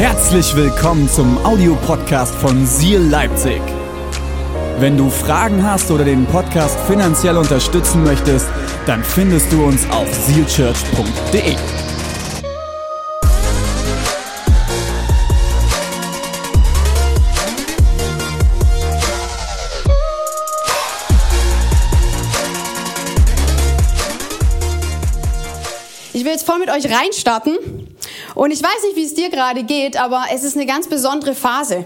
Herzlich willkommen zum Audiopodcast von Seal Leipzig. Wenn du Fragen hast oder den Podcast finanziell unterstützen möchtest, dann findest du uns auf sealchurch.de. Ich will jetzt voll mit euch reinstarten. Und ich weiß nicht, wie es dir gerade geht, aber es ist eine ganz besondere Phase.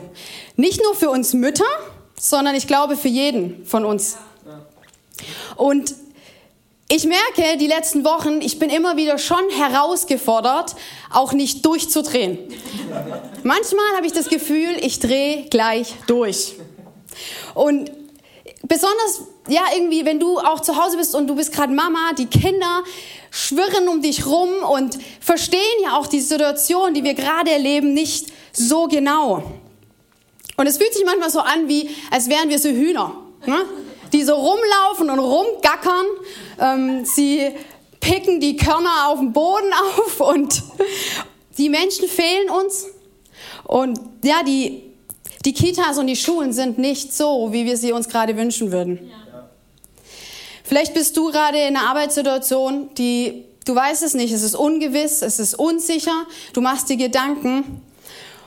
Nicht nur für uns Mütter, sondern ich glaube für jeden von uns. Und ich merke die letzten Wochen, ich bin immer wieder schon herausgefordert, auch nicht durchzudrehen. Manchmal habe ich das Gefühl, ich drehe gleich durch. Und besonders, ja, irgendwie, wenn du auch zu Hause bist und du bist gerade Mama, die Kinder schwirren um dich rum und verstehen ja auch die Situation, die wir gerade erleben, nicht so genau. Und es fühlt sich manchmal so an, wie als wären wir so Hühner, ne? die so rumlaufen und rumgackern. Ähm, sie picken die Körner auf dem Boden auf und die Menschen fehlen uns. Und ja, die, die Kitas und die Schulen sind nicht so, wie wir sie uns gerade wünschen würden. Ja. Vielleicht bist du gerade in einer Arbeitssituation, die du weißt es nicht, es ist ungewiss, es ist unsicher, du machst dir Gedanken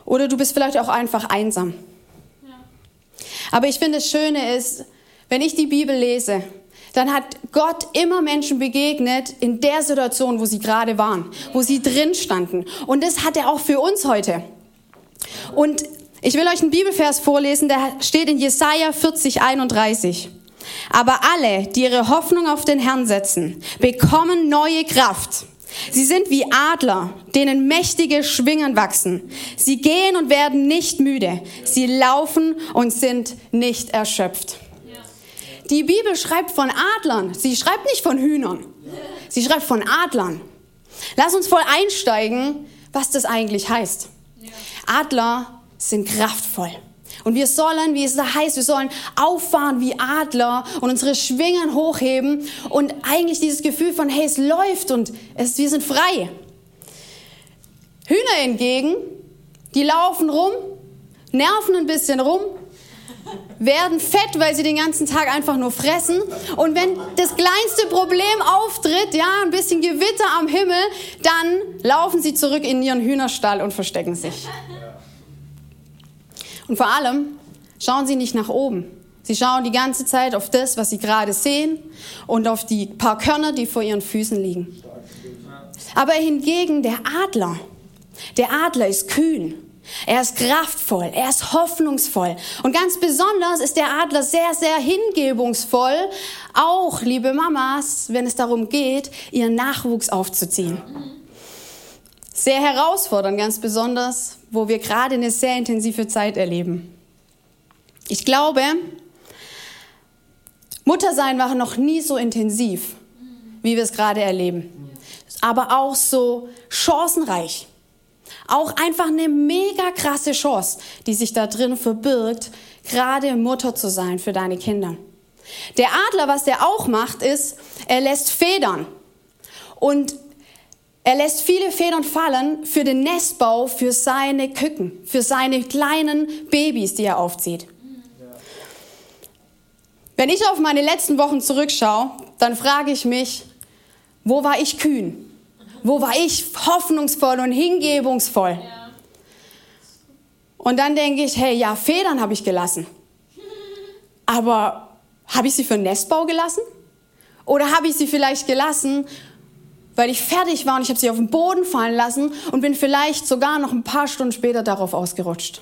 oder du bist vielleicht auch einfach einsam. Ja. Aber ich finde, das Schöne ist, wenn ich die Bibel lese, dann hat Gott immer Menschen begegnet in der Situation, wo sie gerade waren, wo sie drin standen. Und das hat er auch für uns heute. Und ich will euch einen Bibelvers vorlesen, der steht in Jesaja 40, 31. Aber alle, die ihre Hoffnung auf den Herrn setzen, bekommen neue Kraft. Sie sind wie Adler, denen mächtige Schwingen wachsen. Sie gehen und werden nicht müde. Sie laufen und sind nicht erschöpft. Die Bibel schreibt von Adlern. Sie schreibt nicht von Hühnern. Sie schreibt von Adlern. Lass uns voll einsteigen, was das eigentlich heißt. Adler sind kraftvoll. Und wir sollen, wie es da heißt, wir sollen auffahren wie Adler und unsere Schwingen hochheben und eigentlich dieses Gefühl von, hey, es läuft und es, wir sind frei. Hühner hingegen, die laufen rum, nerven ein bisschen rum, werden fett, weil sie den ganzen Tag einfach nur fressen. Und wenn das kleinste Problem auftritt, ja, ein bisschen Gewitter am Himmel, dann laufen sie zurück in ihren Hühnerstall und verstecken sich. Und vor allem schauen sie nicht nach oben. Sie schauen die ganze Zeit auf das, was sie gerade sehen und auf die paar Körner, die vor ihren Füßen liegen. Aber hingegen der Adler, der Adler ist kühn. Er ist kraftvoll, er ist hoffnungsvoll. Und ganz besonders ist der Adler sehr, sehr hingebungsvoll, auch, liebe Mamas, wenn es darum geht, ihren Nachwuchs aufzuziehen. Sehr herausfordernd, ganz besonders, wo wir gerade eine sehr intensive Zeit erleben. Ich glaube, Muttersein war noch nie so intensiv, wie wir es gerade erleben. Aber auch so chancenreich. Auch einfach eine mega krasse Chance, die sich da drin verbirgt, gerade Mutter zu sein für deine Kinder. Der Adler, was der auch macht, ist, er lässt Federn. Und er lässt viele Federn fallen für den Nestbau für seine Küken, für seine kleinen Babys, die er aufzieht. Wenn ich auf meine letzten Wochen zurückschaue, dann frage ich mich, wo war ich kühn? Wo war ich hoffnungsvoll und hingebungsvoll? Und dann denke ich, hey, ja, Federn habe ich gelassen. Aber habe ich sie für den Nestbau gelassen? Oder habe ich sie vielleicht gelassen, weil ich fertig war und ich habe sie auf den Boden fallen lassen und bin vielleicht sogar noch ein paar Stunden später darauf ausgerutscht.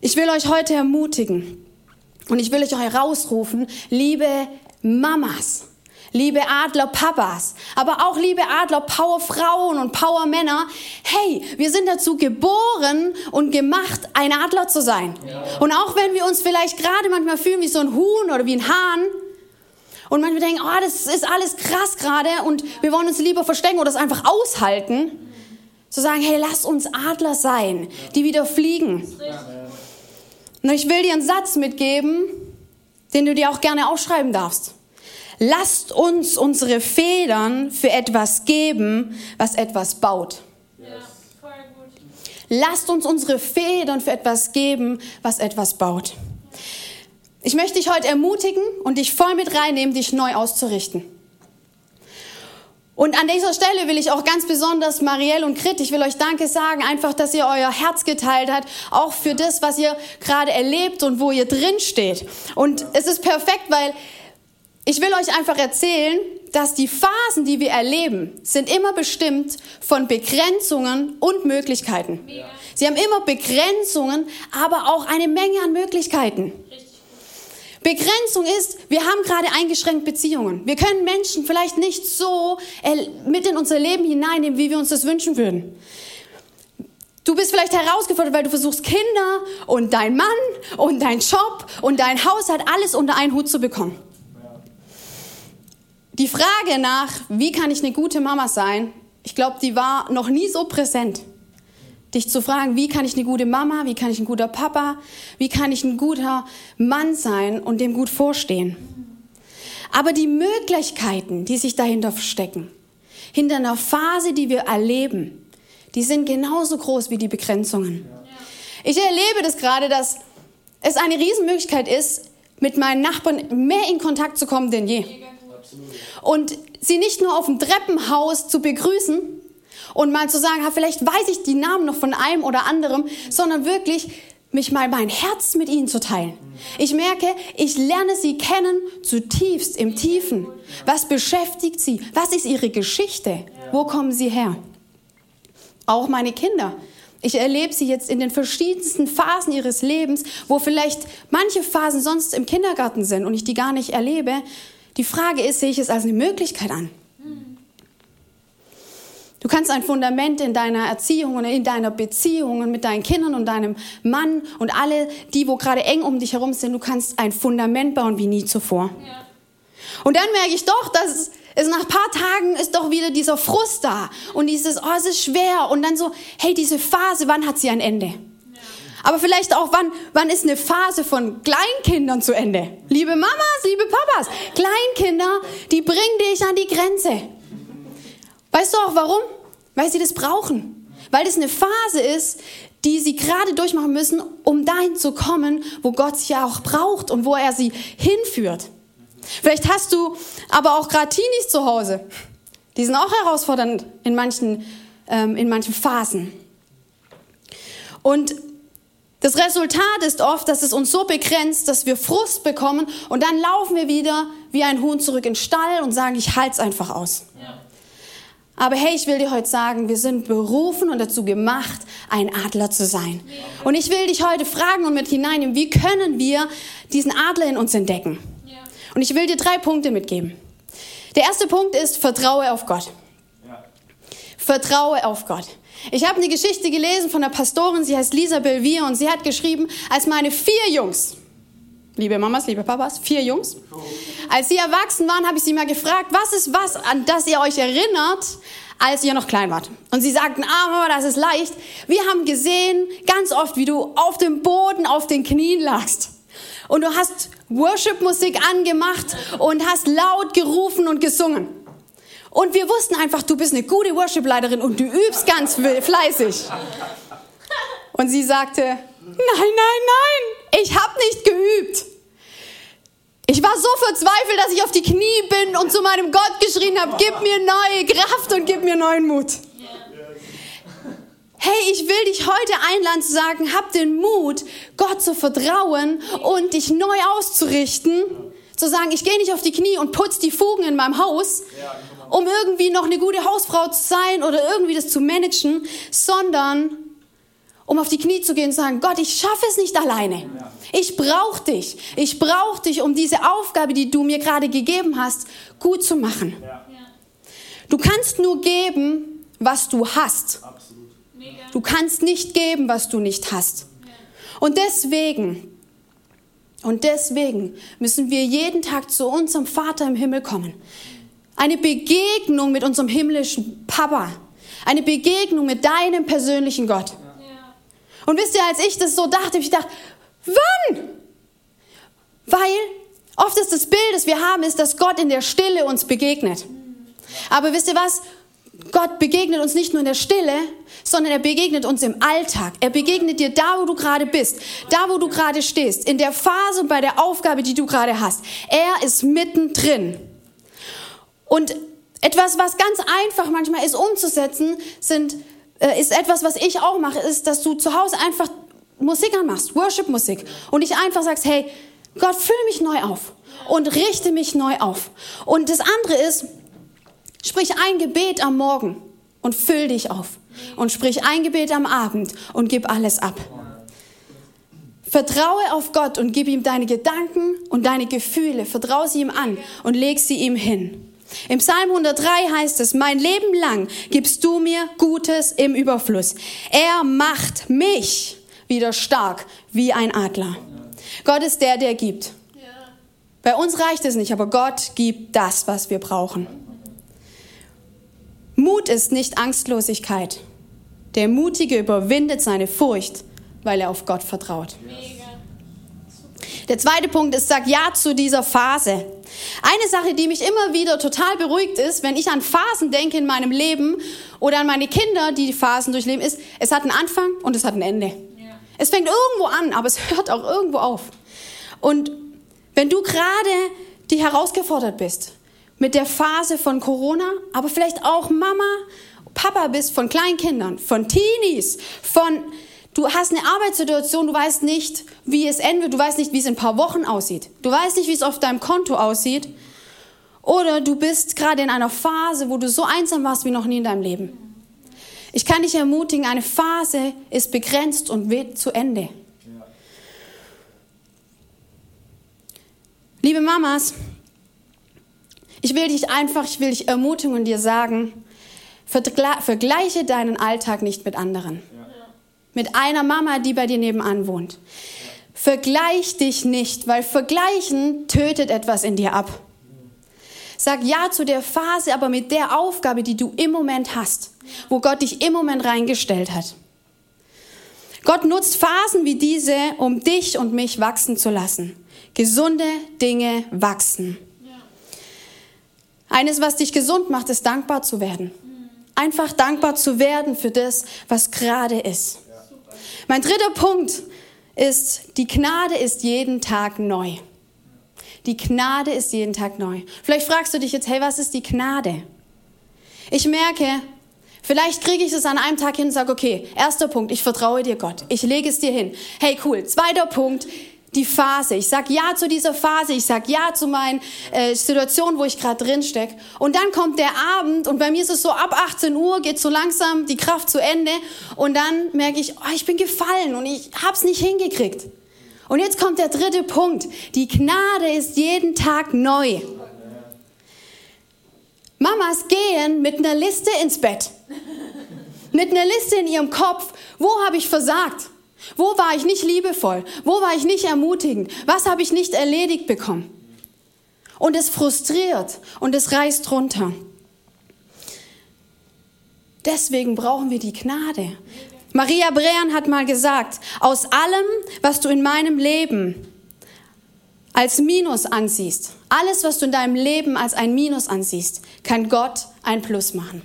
Ich will euch heute ermutigen und ich will euch herausrufen, liebe Mamas, liebe Adler-Papas, aber auch liebe Adler-Power-Frauen und Power-Männer, hey, wir sind dazu geboren und gemacht, ein Adler zu sein. Ja. Und auch wenn wir uns vielleicht gerade manchmal fühlen wie so ein Huhn oder wie ein Hahn, und manchmal denken, oh, das ist alles krass gerade und wir wollen uns lieber verstecken oder es einfach aushalten. Zu sagen, hey, lass uns Adler sein, die wieder fliegen. Und ich will dir einen Satz mitgeben, den du dir auch gerne aufschreiben darfst. Lasst uns unsere Federn für etwas geben, was etwas baut. Lasst uns unsere Federn für etwas geben, was etwas baut. Ich möchte dich heute ermutigen und dich voll mit reinnehmen, dich neu auszurichten. Und an dieser Stelle will ich auch ganz besonders Marielle und Krit, ich will euch Danke sagen, einfach, dass ihr euer Herz geteilt habt, auch für das, was ihr gerade erlebt und wo ihr drin steht. Und es ist perfekt, weil ich will euch einfach erzählen, dass die Phasen, die wir erleben, sind immer bestimmt von Begrenzungen und Möglichkeiten. Sie haben immer Begrenzungen, aber auch eine Menge an Möglichkeiten. Begrenzung ist, wir haben gerade eingeschränkt Beziehungen. Wir können Menschen vielleicht nicht so mit in unser Leben hineinnehmen, wie wir uns das wünschen würden. Du bist vielleicht herausgefordert, weil du versuchst, Kinder und dein Mann und dein Job und dein Haushalt alles unter einen Hut zu bekommen. Die Frage nach, wie kann ich eine gute Mama sein, ich glaube, die war noch nie so präsent. Dich zu fragen, wie kann ich eine gute Mama, wie kann ich ein guter Papa, wie kann ich ein guter Mann sein und dem gut vorstehen. Aber die Möglichkeiten, die sich dahinter verstecken, hinter einer Phase, die wir erleben, die sind genauso groß wie die Begrenzungen. Ich erlebe das gerade, dass es eine Riesenmöglichkeit ist, mit meinen Nachbarn mehr in Kontakt zu kommen denn je. Und sie nicht nur auf dem Treppenhaus zu begrüßen, und mal zu sagen, vielleicht weiß ich die Namen noch von einem oder anderem, sondern wirklich mich mal mein Herz mit ihnen zu teilen. Ich merke, ich lerne sie kennen zutiefst im Tiefen. Was beschäftigt sie? Was ist ihre Geschichte? Wo kommen sie her? Auch meine Kinder. Ich erlebe sie jetzt in den verschiedensten Phasen ihres Lebens, wo vielleicht manche Phasen sonst im Kindergarten sind und ich die gar nicht erlebe. Die Frage ist, sehe ich es als eine Möglichkeit an? Du kannst ein Fundament in deiner Erziehung und in deiner Beziehung und mit deinen Kindern und deinem Mann und alle, die, wo gerade eng um dich herum sind, du kannst ein Fundament bauen wie nie zuvor. Ja. Und dann merke ich doch, dass es nach ein paar Tagen ist doch wieder dieser Frust da und dieses, oh, es ist schwer und dann so, hey, diese Phase, wann hat sie ein Ende? Aber vielleicht auch, wann, wann ist eine Phase von Kleinkindern zu Ende? Liebe Mamas, liebe Papas, Kleinkinder, die bringen dich an die Grenze. Weißt du auch warum? Weil sie das brauchen. Weil das eine Phase ist, die sie gerade durchmachen müssen, um dahin zu kommen, wo Gott sie ja auch braucht und wo er sie hinführt. Vielleicht hast du aber auch gerade Teenies zu Hause. Die sind auch herausfordernd in manchen, ähm, in manchen Phasen. Und das Resultat ist oft, dass es uns so begrenzt, dass wir Frust bekommen und dann laufen wir wieder wie ein Huhn zurück in den Stall und sagen, ich halte es einfach aus. Ja. Aber hey, ich will dir heute sagen, wir sind berufen und dazu gemacht, ein Adler zu sein. Und ich will dich heute fragen und mit hineinnehmen, wie können wir diesen Adler in uns entdecken? Und ich will dir drei Punkte mitgeben. Der erste Punkt ist, vertraue auf Gott. Vertraue auf Gott. Ich habe eine Geschichte gelesen von einer Pastorin, sie heißt Lisa Belvier und sie hat geschrieben, als meine vier Jungs, liebe Mamas, liebe Papas, vier Jungs. Als sie erwachsen waren, habe ich sie mal gefragt, was ist was, an das ihr euch erinnert, als ihr noch klein wart? Und sie sagten, ah Mama, das ist leicht. Wir haben gesehen, ganz oft, wie du auf dem Boden, auf den Knien lagst. Und du hast Worship-Musik angemacht und hast laut gerufen und gesungen. Und wir wussten einfach, du bist eine gute Worship-Leiterin und du übst ganz fleißig. Und sie sagte, nein, nein, nein, ich habe nicht geübt. Ich war so verzweifelt, dass ich auf die Knie bin und zu meinem Gott geschrien habe, gib mir neue Kraft und gib mir neuen Mut. Hey, ich will dich heute einladen zu sagen, hab den Mut, Gott zu vertrauen und dich neu auszurichten. Zu sagen, ich gehe nicht auf die Knie und putz die Fugen in meinem Haus, um irgendwie noch eine gute Hausfrau zu sein oder irgendwie das zu managen, sondern um auf die Knie zu gehen und zu sagen, Gott, ich schaffe es nicht alleine. Ich brauche dich. Ich brauche dich, um diese Aufgabe, die du mir gerade gegeben hast, gut zu machen. Du kannst nur geben, was du hast. Du kannst nicht geben, was du nicht hast. Und deswegen, und deswegen müssen wir jeden Tag zu unserem Vater im Himmel kommen. Eine Begegnung mit unserem himmlischen Papa. Eine Begegnung mit deinem persönlichen Gott. Und wisst ihr, als ich das so dachte, ich dachte, wann? Weil oft ist das Bild, das wir haben, ist, dass Gott in der Stille uns begegnet. Aber wisst ihr was? Gott begegnet uns nicht nur in der Stille, sondern er begegnet uns im Alltag. Er begegnet dir da, wo du gerade bist, da, wo du gerade stehst, in der Phase und bei der Aufgabe, die du gerade hast. Er ist mittendrin. Und etwas, was ganz einfach manchmal ist umzusetzen, sind, äh, ist etwas, was ich auch mache, ist, dass du zu Hause einfach Musik anmachst, Worship-Musik, und ich einfach sagst, hey, Gott, füll mich neu auf und richte mich neu auf. Und das andere ist, sprich ein Gebet am Morgen und füll dich auf. Und sprich ein Gebet am Abend und gib alles ab. Vertraue auf Gott und gib ihm deine Gedanken und deine Gefühle. Vertraue sie ihm an und leg sie ihm hin. Im Psalm 103 heißt es, mein Leben lang gibst du mir Gutes im Überfluss. Er macht mich wieder stark wie ein Adler. Gott ist der, der gibt. Bei uns reicht es nicht, aber Gott gibt das, was wir brauchen. Mut ist nicht Angstlosigkeit. Der Mutige überwindet seine Furcht, weil er auf Gott vertraut. Der zweite Punkt ist, sag Ja zu dieser Phase. Eine Sache, die mich immer wieder total beruhigt ist, wenn ich an Phasen denke in meinem Leben oder an meine Kinder, die die Phasen durchleben, ist, es hat einen Anfang und es hat ein Ende. Ja. Es fängt irgendwo an, aber es hört auch irgendwo auf. Und wenn du gerade die herausgefordert bist mit der Phase von Corona, aber vielleicht auch Mama, Papa bist von Kleinkindern, von Teenies, von du hast eine Arbeitssituation, du weißt nicht, wie es endet, du weißt nicht, wie es in ein paar Wochen aussieht. Du weißt nicht, wie es auf deinem Konto aussieht. Oder du bist gerade in einer Phase, wo du so einsam warst wie noch nie in deinem Leben. Ich kann dich ermutigen, eine Phase ist begrenzt und wird zu Ende. Liebe Mamas, ich will dich einfach, ich will dich ermutigen und dir sagen, vergleiche deinen Alltag nicht mit anderen. Mit einer Mama, die bei dir nebenan wohnt. Vergleich dich nicht, weil Vergleichen tötet etwas in dir ab. Sag Ja zu der Phase, aber mit der Aufgabe, die du im Moment hast, wo Gott dich im Moment reingestellt hat. Gott nutzt Phasen wie diese, um dich und mich wachsen zu lassen. Gesunde Dinge wachsen. Eines, was dich gesund macht, ist dankbar zu werden. Einfach dankbar zu werden für das, was gerade ist. Mein dritter Punkt ist, die Gnade ist jeden Tag neu. Die Gnade ist jeden Tag neu. Vielleicht fragst du dich jetzt, hey, was ist die Gnade? Ich merke, vielleicht kriege ich es an einem Tag hin und sage, okay, erster Punkt, ich vertraue dir Gott. Ich lege es dir hin. Hey, cool. Zweiter Punkt, die Phase. Ich sag ja zu dieser Phase. Ich sag ja zu meinen äh, Situationen, wo ich gerade drin steck. Und dann kommt der Abend und bei mir ist es so ab 18 Uhr geht so langsam die Kraft zu Ende und dann merke ich, oh, ich bin gefallen und ich hab's nicht hingekriegt. Und jetzt kommt der dritte Punkt. Die Gnade ist jeden Tag neu. Mamas gehen mit einer Liste ins Bett. Mit einer Liste in ihrem Kopf. Wo habe ich versagt? Wo war ich nicht liebevoll? Wo war ich nicht ermutigend? Was habe ich nicht erledigt bekommen? Und es frustriert und es reißt runter. Deswegen brauchen wir die Gnade. Maria Brean hat mal gesagt, aus allem, was du in meinem Leben als Minus ansiehst, alles, was du in deinem Leben als ein Minus ansiehst, kann Gott ein Plus machen.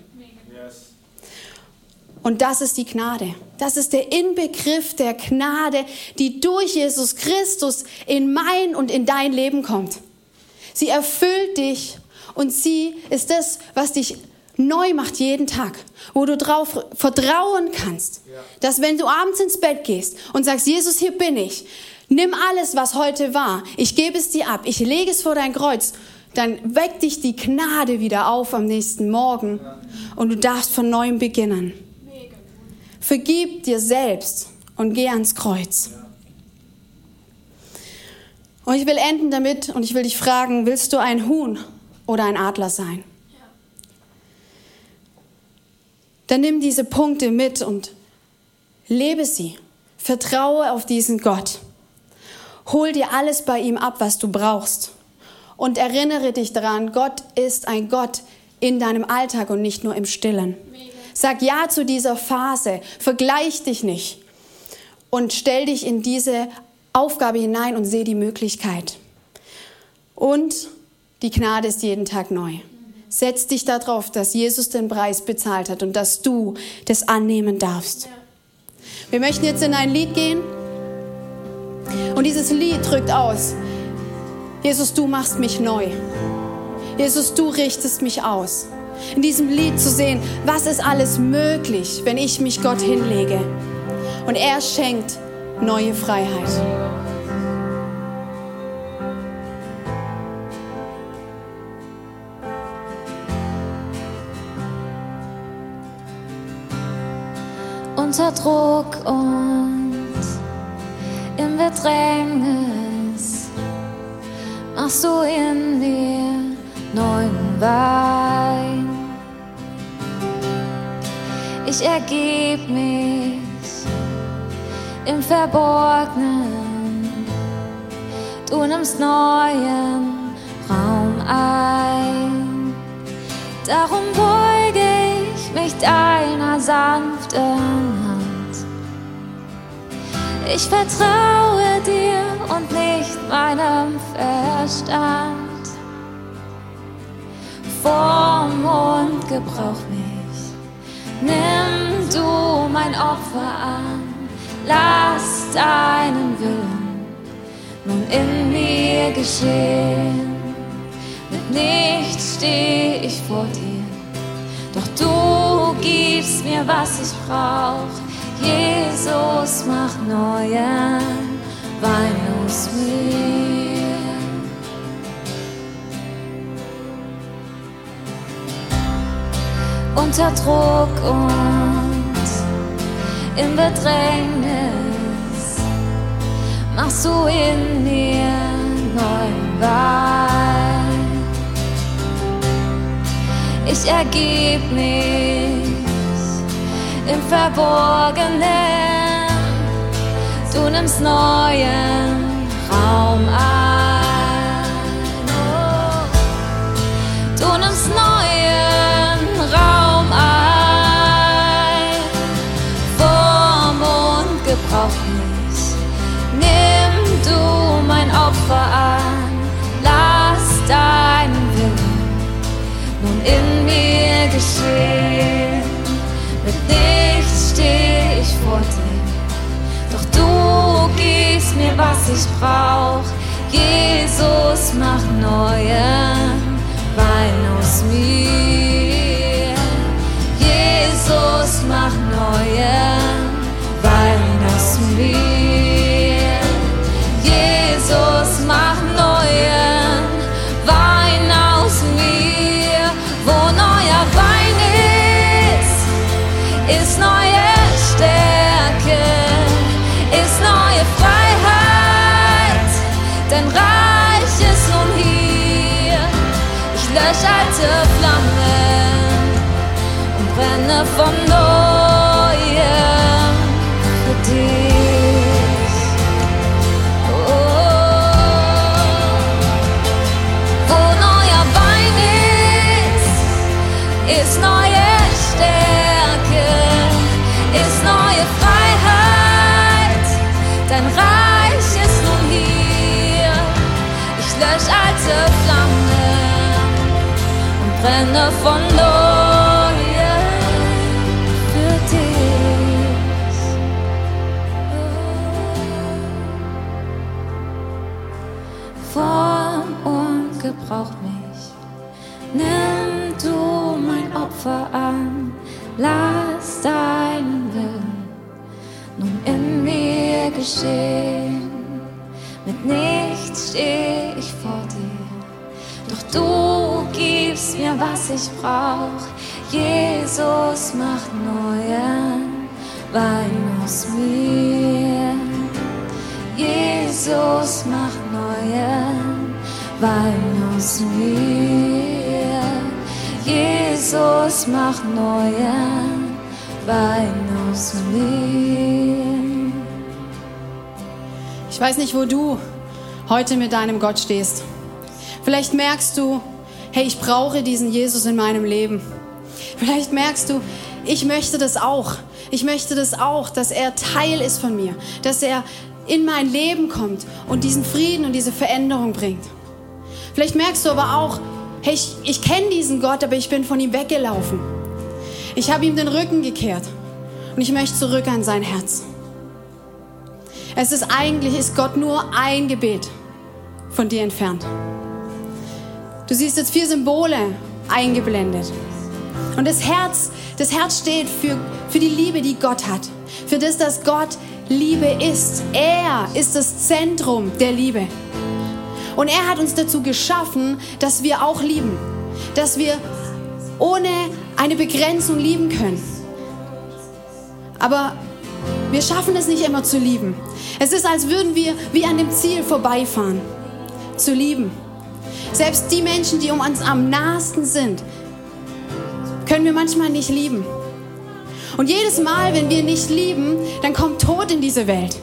Und das ist die Gnade. Das ist der Inbegriff der Gnade, die durch Jesus Christus in mein und in dein Leben kommt. Sie erfüllt dich und sie ist das, was dich neu macht jeden Tag, wo du darauf vertrauen kannst, dass wenn du abends ins Bett gehst und sagst, Jesus, hier bin ich, nimm alles, was heute war, ich gebe es dir ab, ich lege es vor dein Kreuz, dann weckt dich die Gnade wieder auf am nächsten Morgen und du darfst von neuem beginnen. Vergib dir selbst und geh ans Kreuz. Und ich will enden damit und ich will dich fragen, willst du ein Huhn oder ein Adler sein? Dann nimm diese Punkte mit und lebe sie. Vertraue auf diesen Gott. Hol dir alles bei ihm ab, was du brauchst. Und erinnere dich daran, Gott ist ein Gott in deinem Alltag und nicht nur im Stillen. Sag Ja zu dieser Phase. Vergleich dich nicht. Und stell dich in diese Aufgabe hinein und sehe die Möglichkeit. Und die Gnade ist jeden Tag neu. Setz dich darauf, dass Jesus den Preis bezahlt hat und dass du das annehmen darfst. Wir möchten jetzt in ein Lied gehen. Und dieses Lied drückt aus, Jesus, du machst mich neu. Jesus, du richtest mich aus. In diesem Lied zu sehen, was ist alles möglich, wenn ich mich Gott hinlege. Und er schenkt neue Freiheit. unter Druck und im Bedrängnis machst du in mir neuen Wein. Ich ergeb mich im Verborgenen, du nimmst neuen Raum ein. Darum beuge ich mich deiner sanften ich vertraue dir und nicht meinem Verstand. Form und gebrauch mich. Nimm du mein Opfer an. Lass deinen Willen nun in mir geschehen. Mit nichts steh ich vor dir. Doch du gibst mir, was ich brauch Jesus, mach neuen Wein aus mir. Unter Druck und im Bedrängnis machst du in mir neuen Wein. Ich ergeb mich im Verborgenen. Du nimmst neuen Raum ein. Du nimmst neuen Opfer an. Lass deinen Willen nun in mir geschehen steh ich vor dir. Doch du gibst mir, was ich brauch. Jesus, mach neuen brenne von neuem für dich. Form und gebrauch mich, nimm du mein Opfer an, lass deinen Willen nun in mir geschehen. Mit nichts steh ich vor dir, doch du gibst mir, was ich brauch. Jesus macht neuen Wein aus mir. Jesus macht neuen Wein aus mir. Jesus macht neuen Wein aus mir. Ich weiß nicht, wo du heute mit deinem Gott stehst. Vielleicht merkst du, hey, ich brauche diesen Jesus in meinem Leben. Vielleicht merkst du, ich möchte das auch. Ich möchte das auch, dass er Teil ist von mir, dass er in mein Leben kommt und diesen Frieden und diese Veränderung bringt. Vielleicht merkst du aber auch, hey, ich, ich kenne diesen Gott, aber ich bin von ihm weggelaufen. Ich habe ihm den Rücken gekehrt und ich möchte zurück an sein Herz. Es ist eigentlich, ist Gott nur ein Gebet von dir entfernt. Du siehst jetzt vier Symbole eingeblendet. Und das Herz, das Herz steht für, für die Liebe, die Gott hat. Für das, dass Gott Liebe ist. Er ist das Zentrum der Liebe. Und er hat uns dazu geschaffen, dass wir auch lieben. Dass wir ohne eine Begrenzung lieben können. Aber wir schaffen es nicht immer zu lieben. Es ist, als würden wir wie an dem Ziel vorbeifahren. Zu lieben. Selbst die Menschen, die um uns am nahesten sind, können wir manchmal nicht lieben. Und jedes Mal, wenn wir nicht lieben, dann kommt Tod in diese Welt.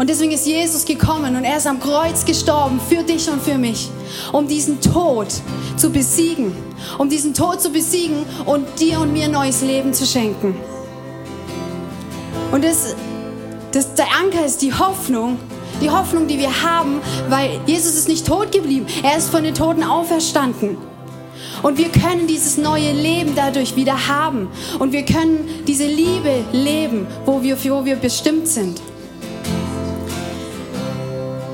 Und deswegen ist Jesus gekommen und er ist am Kreuz gestorben für dich und für mich, um diesen Tod zu besiegen, um diesen Tod zu besiegen und dir und mir neues Leben zu schenken. Und das, das, der Anker ist die Hoffnung, die Hoffnung, die wir haben, weil Jesus ist nicht tot geblieben, er ist von den Toten auferstanden. Und wir können dieses neue Leben dadurch wieder haben. Und wir können diese Liebe leben, wo wir, wo wir bestimmt sind.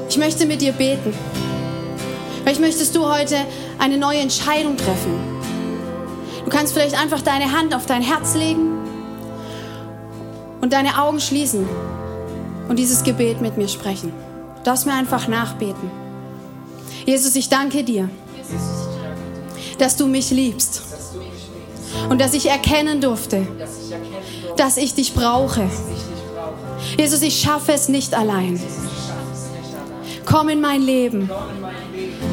Ich möchte mit dir beten. Vielleicht möchtest du heute eine neue Entscheidung treffen. Du kannst vielleicht einfach deine Hand auf dein Herz legen und deine Augen schließen und dieses Gebet mit mir sprechen. Darfst mir einfach nachbeten. Jesus, ich danke dir, dass du mich liebst und dass ich erkennen durfte, dass ich dich brauche. Jesus, ich schaffe es nicht allein. Komm in mein Leben.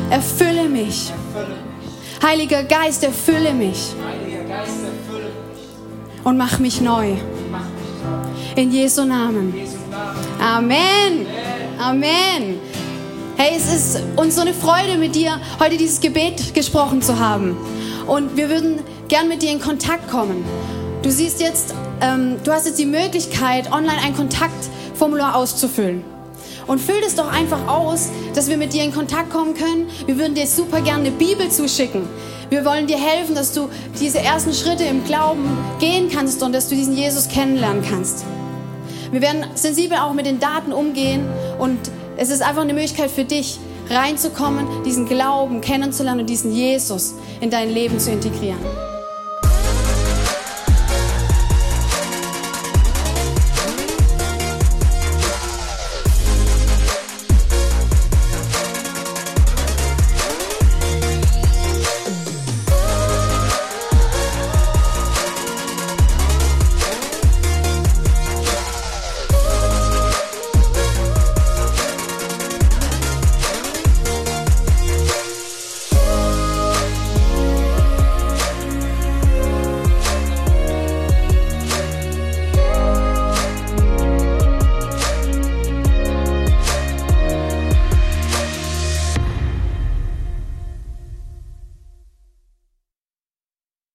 Erfülle mich. Heiliger Geist, erfülle mich. Und mach mich neu. In Jesu Namen. Amen. Amen. Hey, es ist uns so eine Freude, mit dir heute dieses Gebet gesprochen zu haben. Und wir würden gern mit dir in Kontakt kommen. Du siehst jetzt, ähm, du hast jetzt die Möglichkeit, online ein Kontaktformular auszufüllen. Und füll das doch einfach aus, dass wir mit dir in Kontakt kommen können. Wir würden dir super gerne eine Bibel zuschicken. Wir wollen dir helfen, dass du diese ersten Schritte im Glauben gehen kannst und dass du diesen Jesus kennenlernen kannst. Wir werden sensibel auch mit den Daten umgehen und es ist einfach eine Möglichkeit für dich, reinzukommen, diesen Glauben kennenzulernen und diesen Jesus in dein Leben zu integrieren.